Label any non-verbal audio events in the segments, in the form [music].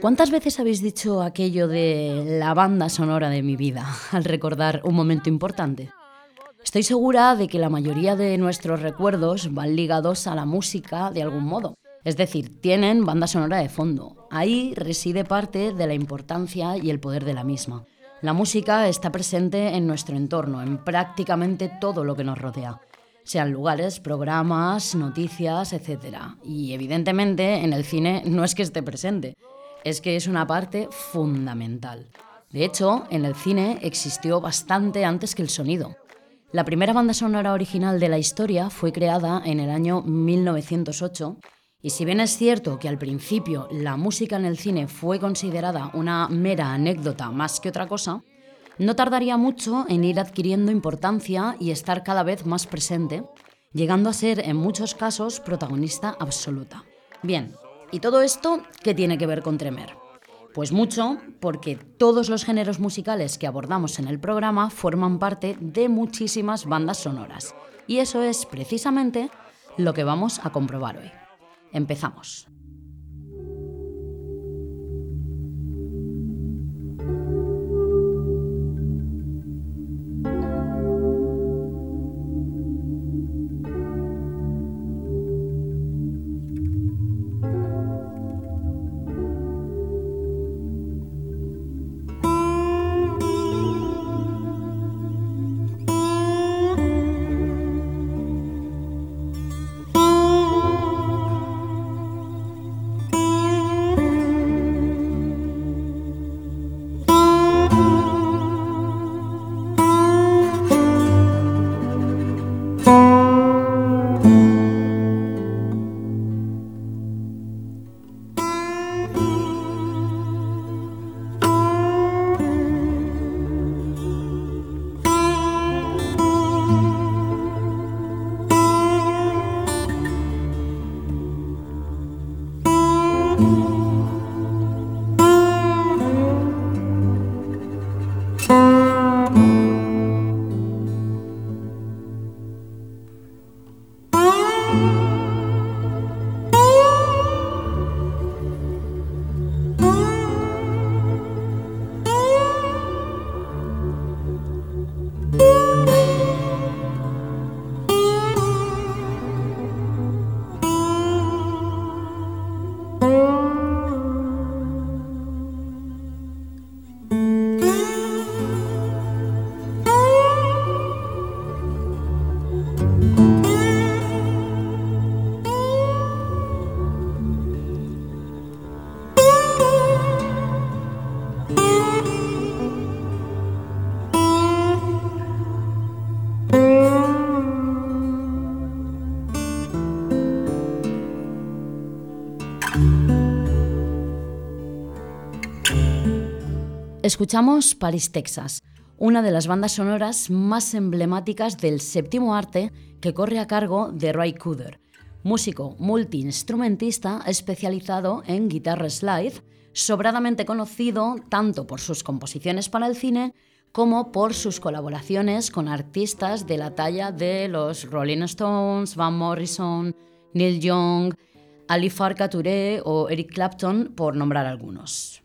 ¿Cuántas veces habéis dicho aquello de la banda sonora de mi vida al recordar un momento importante? Estoy segura de que la mayoría de nuestros recuerdos van ligados a la música de algún modo. Es decir, tienen banda sonora de fondo. Ahí reside parte de la importancia y el poder de la misma. La música está presente en nuestro entorno, en prácticamente todo lo que nos rodea, sean lugares, programas, noticias, etc. Y evidentemente en el cine no es que esté presente, es que es una parte fundamental. De hecho, en el cine existió bastante antes que el sonido. La primera banda sonora original de la historia fue creada en el año 1908 y si bien es cierto que al principio la música en el cine fue considerada una mera anécdota más que otra cosa, no tardaría mucho en ir adquiriendo importancia y estar cada vez más presente, llegando a ser en muchos casos protagonista absoluta. Bien, ¿y todo esto qué tiene que ver con Tremer? Pues mucho, porque todos los géneros musicales que abordamos en el programa forman parte de muchísimas bandas sonoras. Y eso es precisamente lo que vamos a comprobar hoy. Empezamos. Escuchamos Paris, Texas, una de las bandas sonoras más emblemáticas del séptimo arte que corre a cargo de Roy Cooder, músico multiinstrumentista especializado en guitarra slide, sobradamente conocido tanto por sus composiciones para el cine como por sus colaboraciones con artistas de la talla de los Rolling Stones, Van Morrison, Neil Young, Ali Farka Touré o Eric Clapton, por nombrar algunos.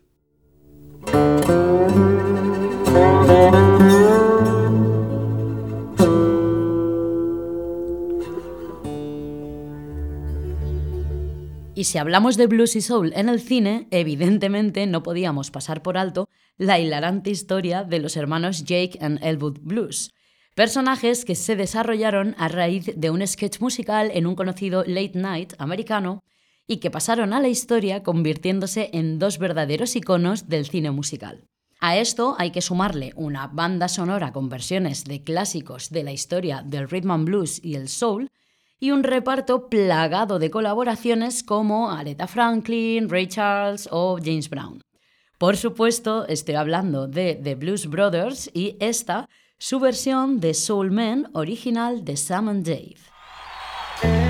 Y si hablamos de blues y soul en el cine, evidentemente no podíamos pasar por alto la hilarante historia de los hermanos Jake and Elwood Blues, personajes que se desarrollaron a raíz de un sketch musical en un conocido late night americano y que pasaron a la historia convirtiéndose en dos verdaderos iconos del cine musical. A esto hay que sumarle una banda sonora con versiones de clásicos de la historia del rhythm and blues y el soul, y un reparto plagado de colaboraciones como Aretha Franklin, Ray Charles o James Brown. Por supuesto, estoy hablando de The Blues Brothers y esta, su versión de Soul Man original de Sam and Dave.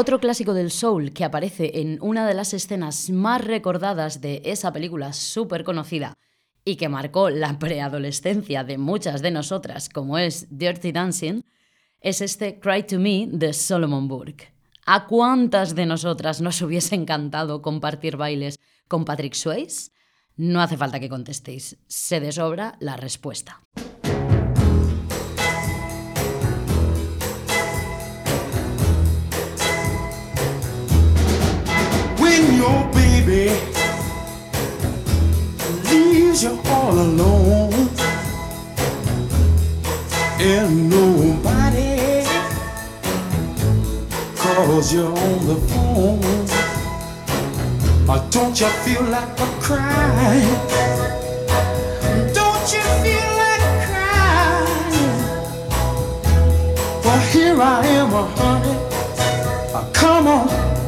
Otro clásico del soul que aparece en una de las escenas más recordadas de esa película súper conocida y que marcó la [laughs] preadolescencia de muchas de nosotras, como es Dirty Dancing, es este Cry to Me de Solomon Burke. ¿A cuántas de nosotras nos [laughs] hubiese encantado compartir bailes con Patrick Swayze? No hace falta que contestéis, se desobra la respuesta. When your baby leaves you all alone and nobody calls you on the phone. Or don't you feel like a crying? Don't you feel like crying? Well, here I am, a honey. Come on.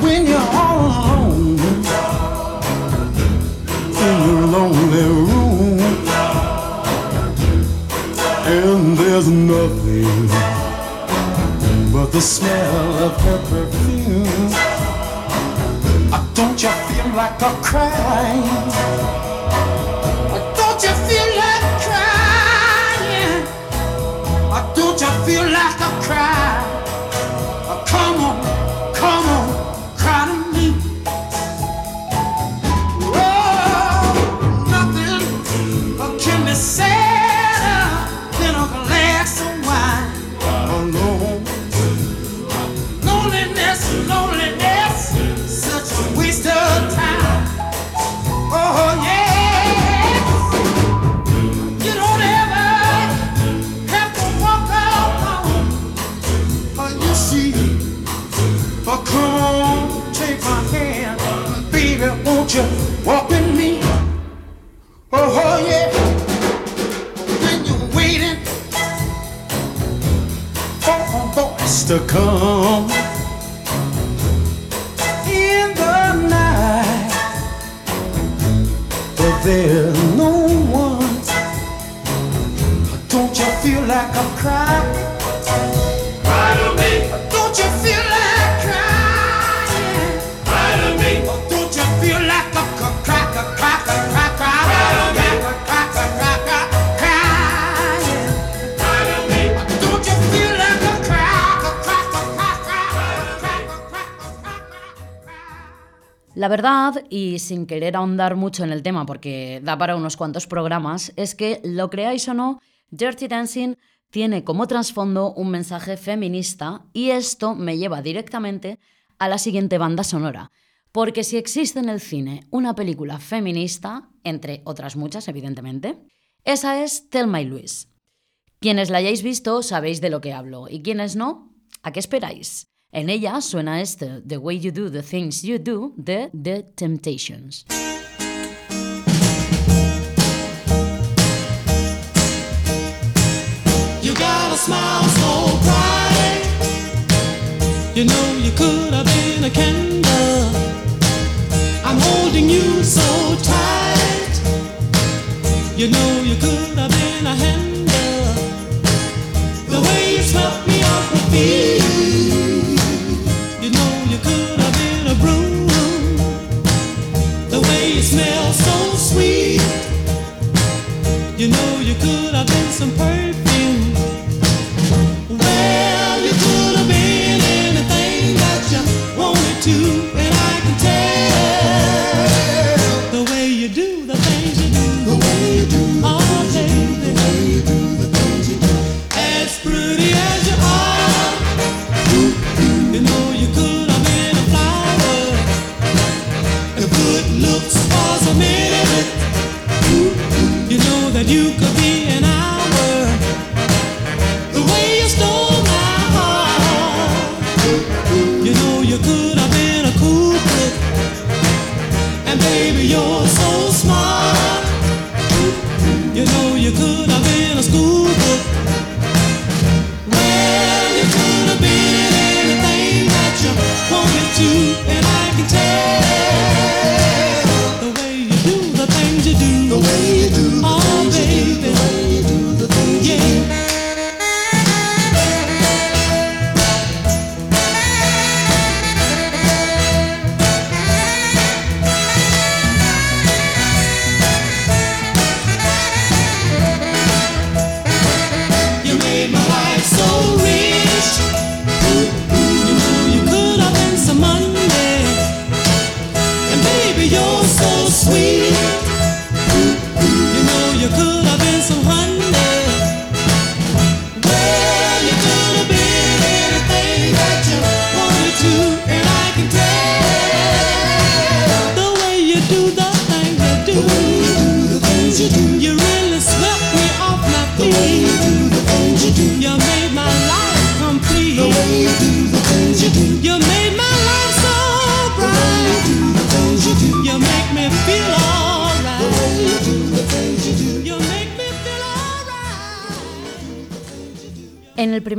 When you're all alone in your lonely room, and there's nothing but the smell of her perfume. Don't you feel like a crying? To come in the night, but there's no one. Don't you feel like a cry? La verdad, y sin querer ahondar mucho en el tema porque da para unos cuantos programas, es que, lo creáis o no, Dirty Dancing tiene como trasfondo un mensaje feminista y esto me lleva directamente a la siguiente banda sonora. Porque si existe en el cine una película feminista, entre otras muchas evidentemente, esa es Tell My Louise. Quienes la hayáis visto sabéis de lo que hablo y quienes no, ¿a qué esperáis? En ella suena este The Way You Do the Things You Do de The Temptations. You got a smile so bright. You know you could have been a candle. I'm holding you so tight. You know you could have been a handle. The way you swept me.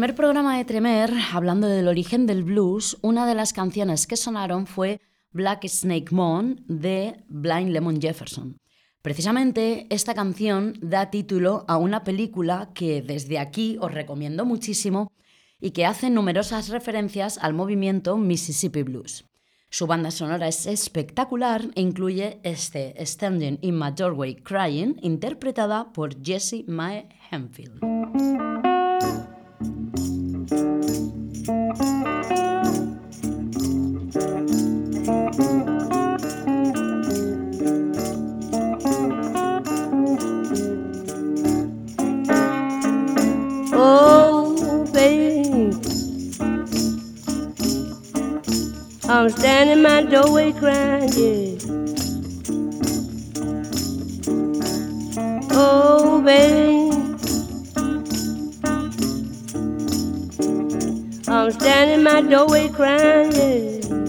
Primer programa de Tremer, hablando del origen del blues, una de las canciones que sonaron fue Black Snake Moon de Blind Lemon Jefferson. Precisamente esta canción da título a una película que desde aquí os recomiendo muchísimo y que hace numerosas referencias al movimiento Mississippi Blues. Su banda sonora es espectacular e incluye este Standing in My Doorway Crying, interpretada por Jessie Mae Hemphill. Oh. I'm standing in my doorway crying, yeah. Oh, baby. I'm standing in my doorway crying,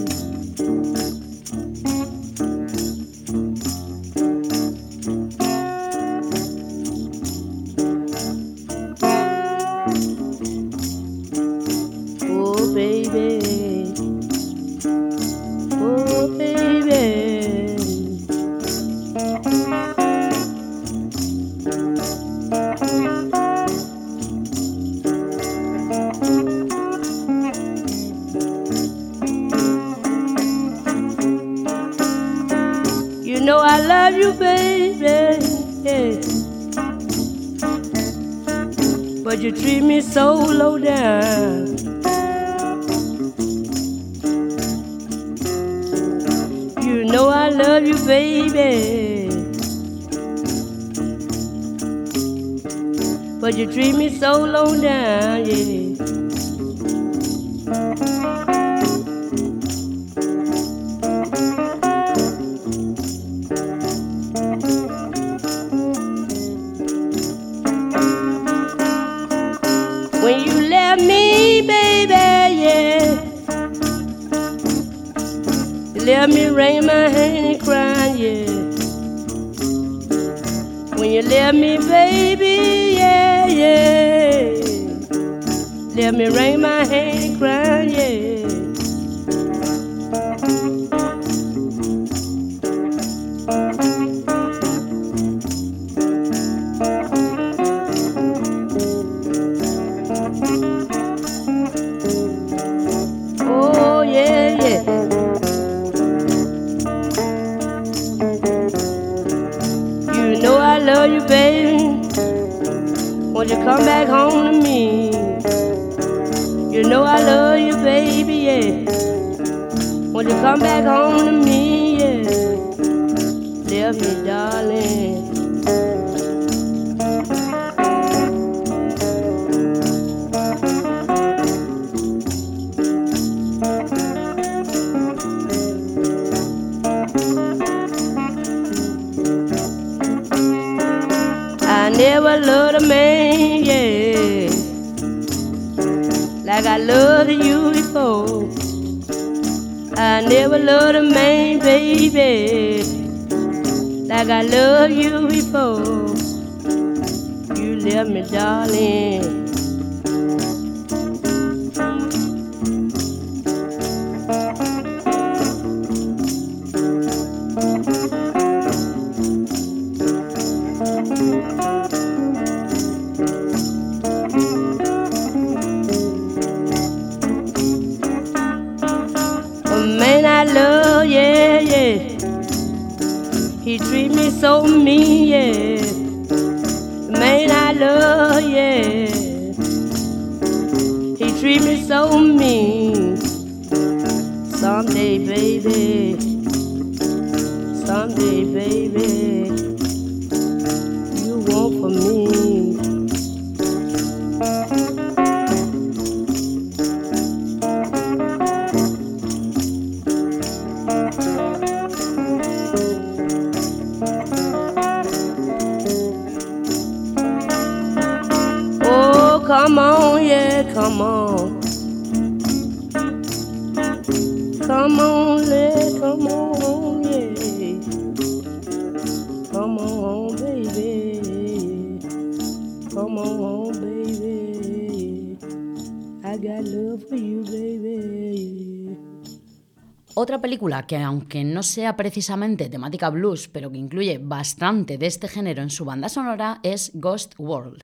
Que, aunque no sea precisamente temática blues, pero que incluye bastante de este género en su banda sonora, es Ghost World.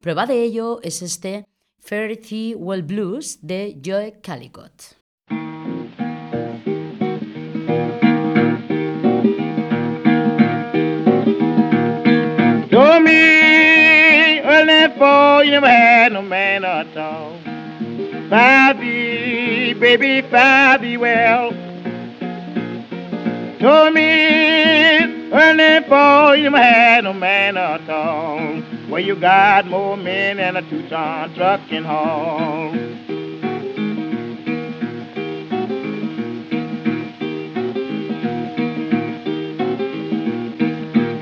Prueba de ello es este Fairy Well Blues de Joe Calicott. Told me early for you never had no man at all. Well, you got more men than a two-ton truck can haul.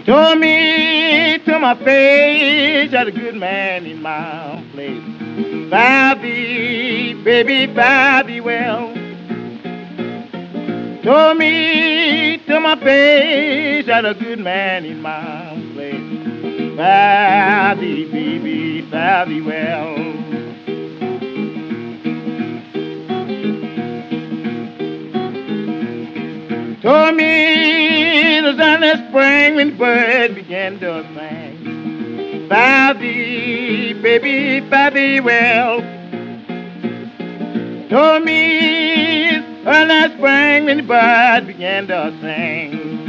Told me to my face that a good man in my place. Bobby, baby, thee well. Told me to my face that a good man in my place. Fare thee, baby, fare thee well. Told me the sun is spring when birds begin to sing. Fare thee, baby, fare thee well. Told me early spring when the birds began to sing.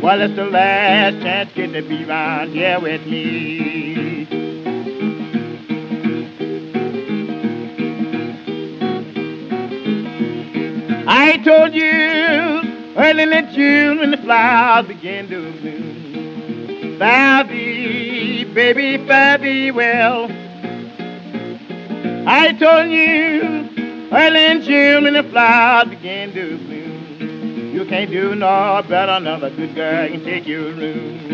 Well, it's the last chance get to be round here with me. I told you early in June when the flowers begin to bloom. Fare thee, baby, fare thee well. I told you early in June when the flowers begin to bloom. You can't do no better, another good girl can take your room.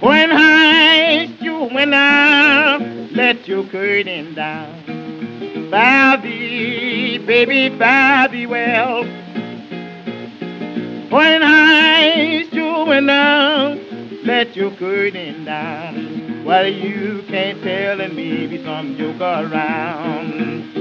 When high you went out, let your curtain down. Bow thee, baby, bow well. When high you went out, let your curtain down. Well, you can't tell and maybe some joke around.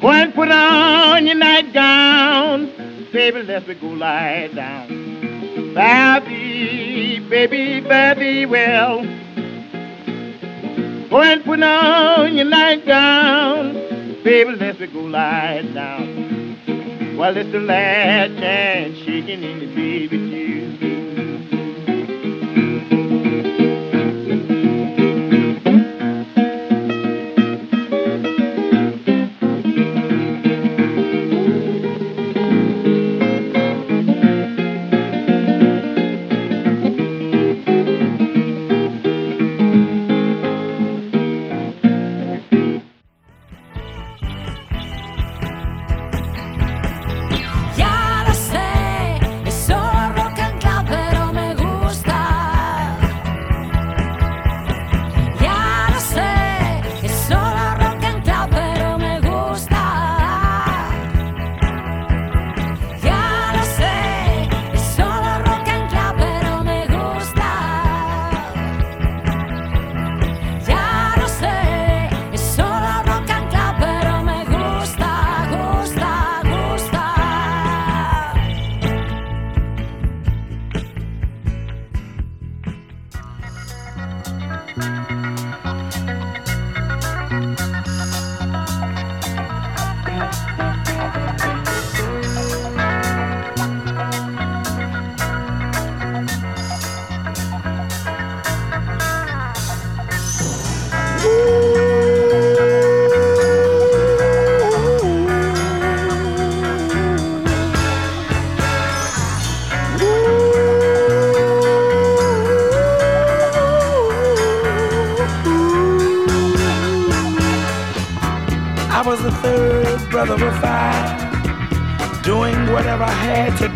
Go and put on your nightgown, baby, let me go lie down. Bow thee, baby, well. Go and put on your nightgown, baby, let me go lie down. Well, it's the last chance she can even be with you.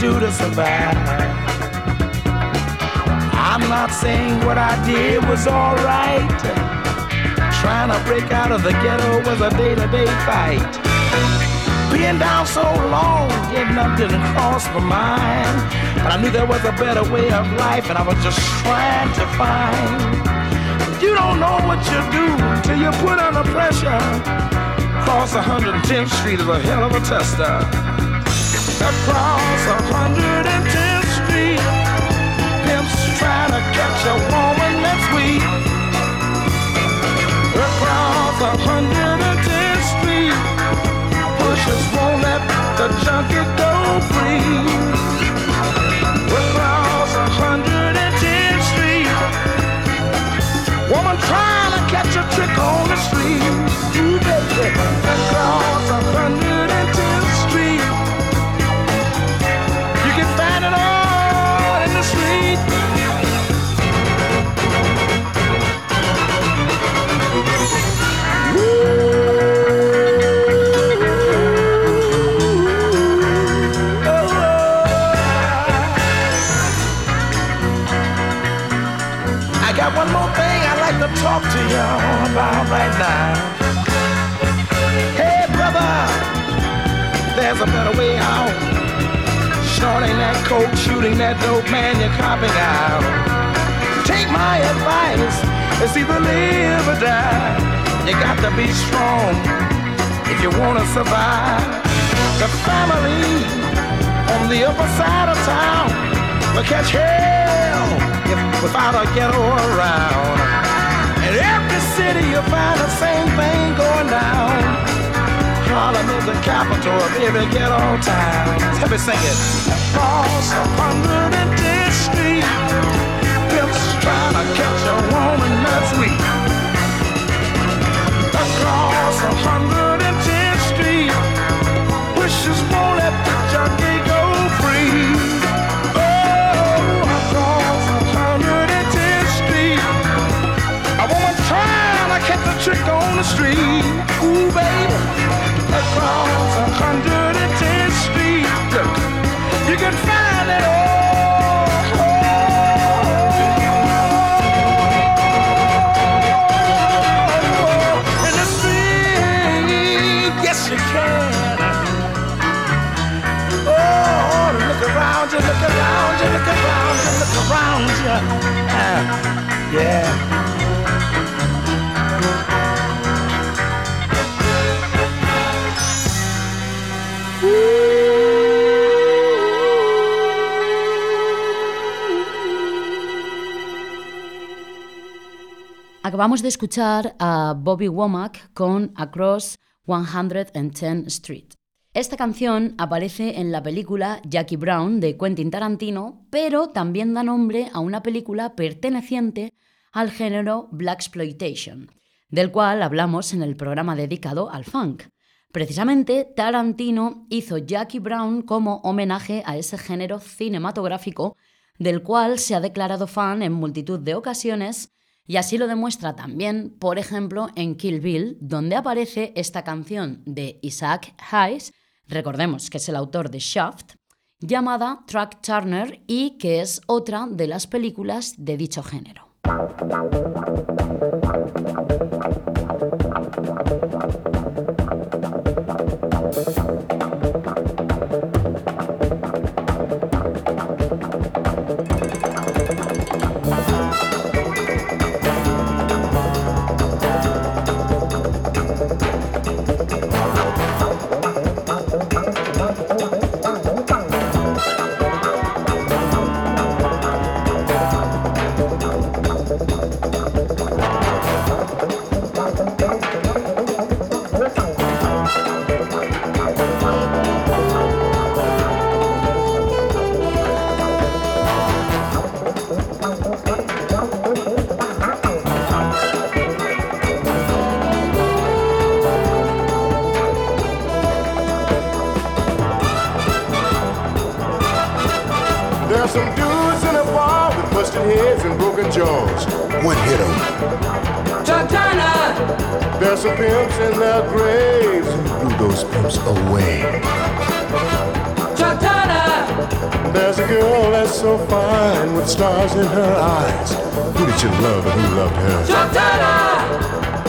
Do to survive. I'm not saying what I did was alright. Trying to break out of the ghetto was a day to day fight. Being down so long, getting up didn't cross my mind. But I knew there was a better way of life, and I was just trying to find. You don't know what you do till you put under pressure. Across 110th Street is a hell of a tester. Across 110th Street, pimps trying to catch a woman that's weak. Across 110th Street, pushers won't let the junkie go free. Across 110th Street, woman trying to catch a trick on the street. Coke, shooting that dope, man, you're copping out. Take my advice, it's either live or die. You got to be strong if you want to survive. The family on the upper side of town will catch hell if without a ghetto around. And every city, you'll find the same thing going down. Harlem is the capital of every ghetto town. Let me sing it. 110th Acabamos de escuchar a Bobby Womack con Across 110th Street. Esta canción aparece en la película Jackie Brown de Quentin Tarantino, pero también da nombre a una película perteneciente al género Black Exploitation, del cual hablamos en el programa dedicado al funk. Precisamente Tarantino hizo Jackie Brown como homenaje a ese género cinematográfico del cual se ha declarado fan en multitud de ocasiones y así lo demuestra también, por ejemplo, en Kill Bill, donde aparece esta canción de Isaac Hayes, recordemos que es el autor de Shaft, llamada Track Turner y que es otra de las películas de dicho género. Stars in her eyes. Who did you love and who loved her?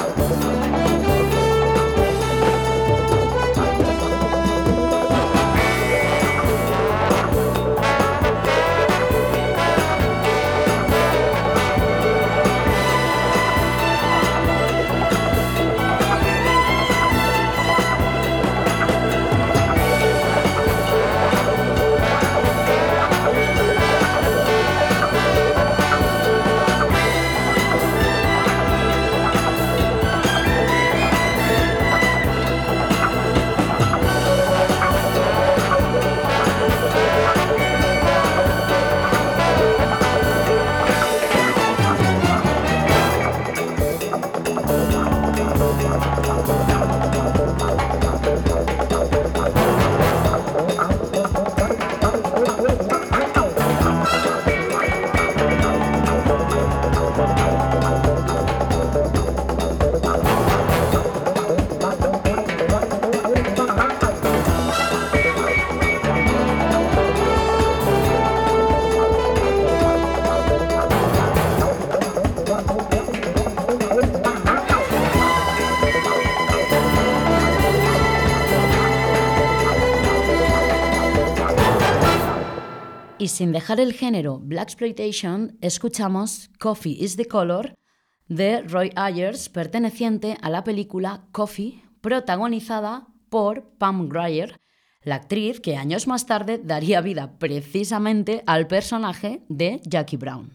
Y sin dejar el género Black Exploitation, escuchamos Coffee is the Color de Roy Ayers, perteneciente a la película Coffee, protagonizada por Pam Grier, la actriz que años más tarde daría vida precisamente al personaje de Jackie Brown.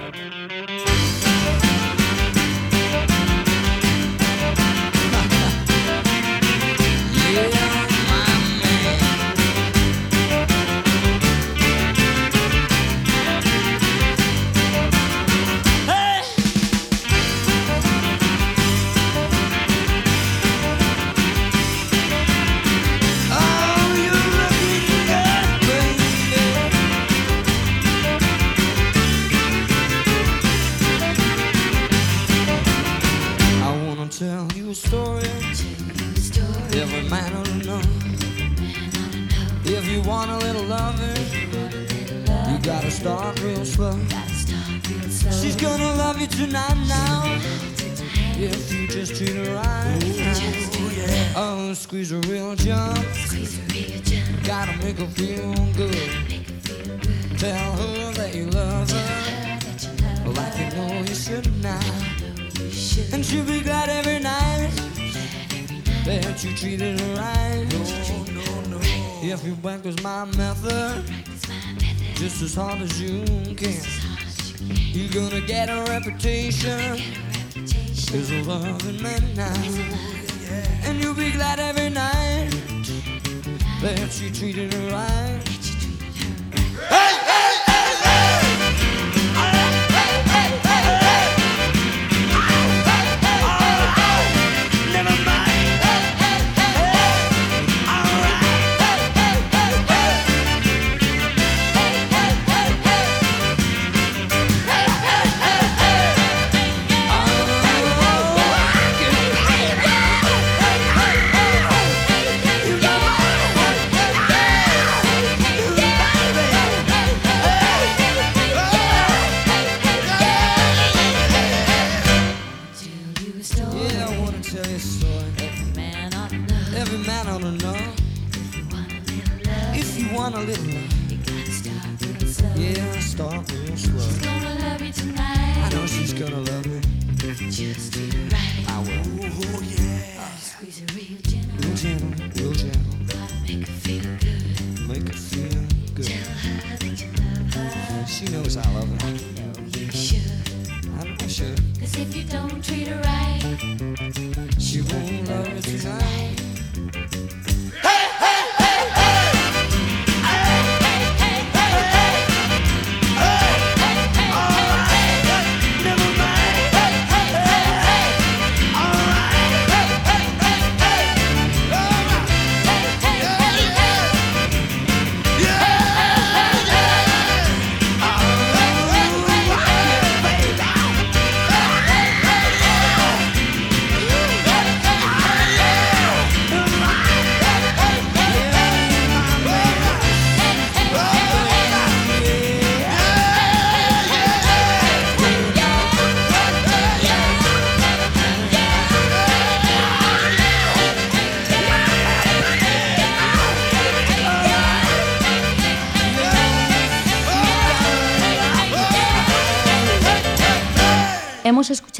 Oh, squeeze her real jump. Gotta make her feel good. Tell her that you love her. Like you know you should now. And she'll be glad every night that you treated her right. No, no, no. If you back was my method, just as hard as you can, you're gonna get a reputation as a loving man now. And you'll be glad every night that you treated her right.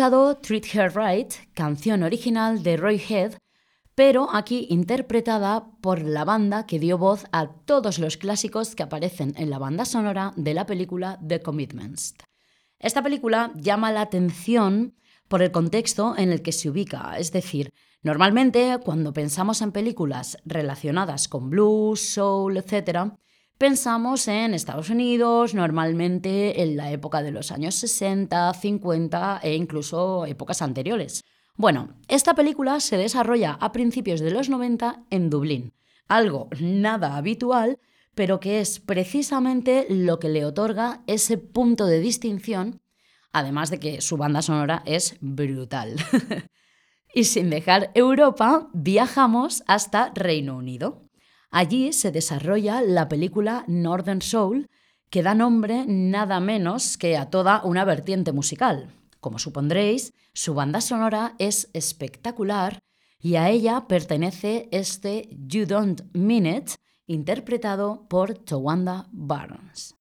Treat Her Right, canción original de Roy Head, pero aquí interpretada por la banda que dio voz a todos los clásicos que aparecen en la banda sonora de la película The Commitments. Esta película llama la atención por el contexto en el que se ubica, es decir, normalmente cuando pensamos en películas relacionadas con blues, soul, etc., pensamos en Estados Unidos, normalmente en la época de los años 60, 50 e incluso épocas anteriores. Bueno, esta película se desarrolla a principios de los 90 en Dublín, algo nada habitual, pero que es precisamente lo que le otorga ese punto de distinción, además de que su banda sonora es brutal. [laughs] y sin dejar Europa, viajamos hasta Reino Unido. Allí se desarrolla la película Northern Soul, que da nombre nada menos que a toda una vertiente musical. Como supondréis, su banda sonora es espectacular y a ella pertenece este You Don't Mean It, interpretado por Towanda Barnes.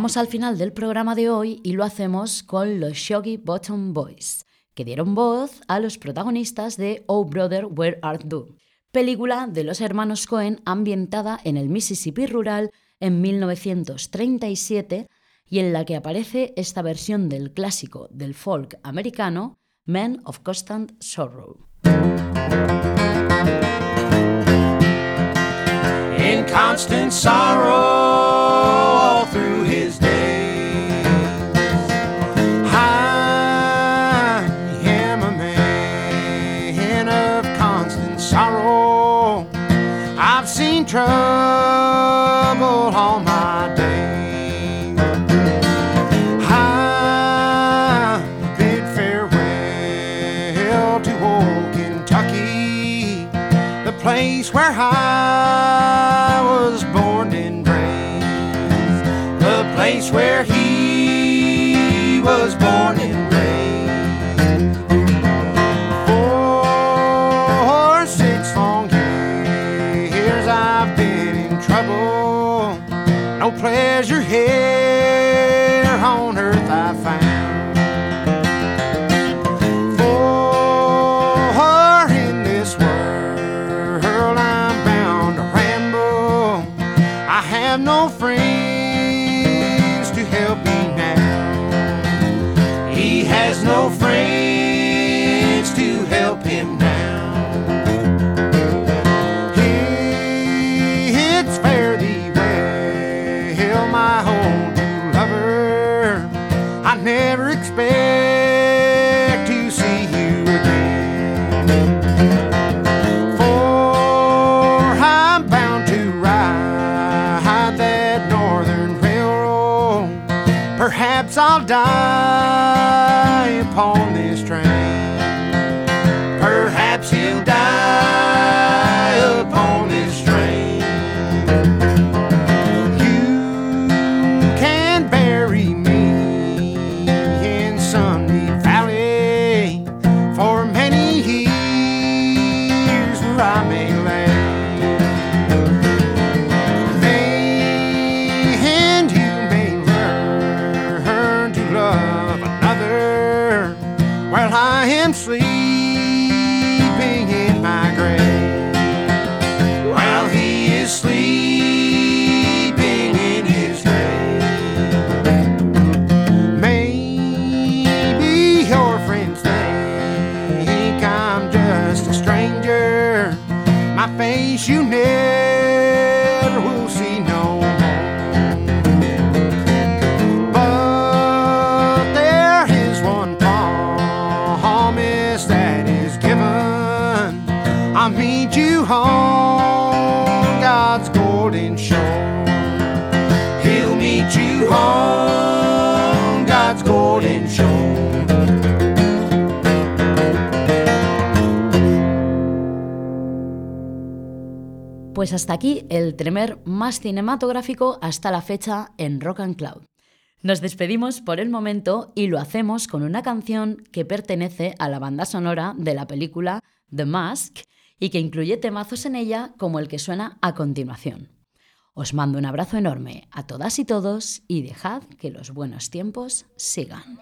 Llegamos al final del programa de hoy y lo hacemos con los Shogi Bottom Boys, que dieron voz a los protagonistas de Oh Brother, Where Art Thou, película de los hermanos Cohen ambientada en el Mississippi rural en 1937 y en la que aparece esta versión del clásico del folk americano, Men of constant sorrow. pleasure head. hasta aquí el tremer más cinematográfico hasta la fecha en Rock and Cloud. Nos despedimos por el momento y lo hacemos con una canción que pertenece a la banda sonora de la película The Mask y que incluye temazos en ella como el que suena a continuación. Os mando un abrazo enorme a todas y todos y dejad que los buenos tiempos sigan.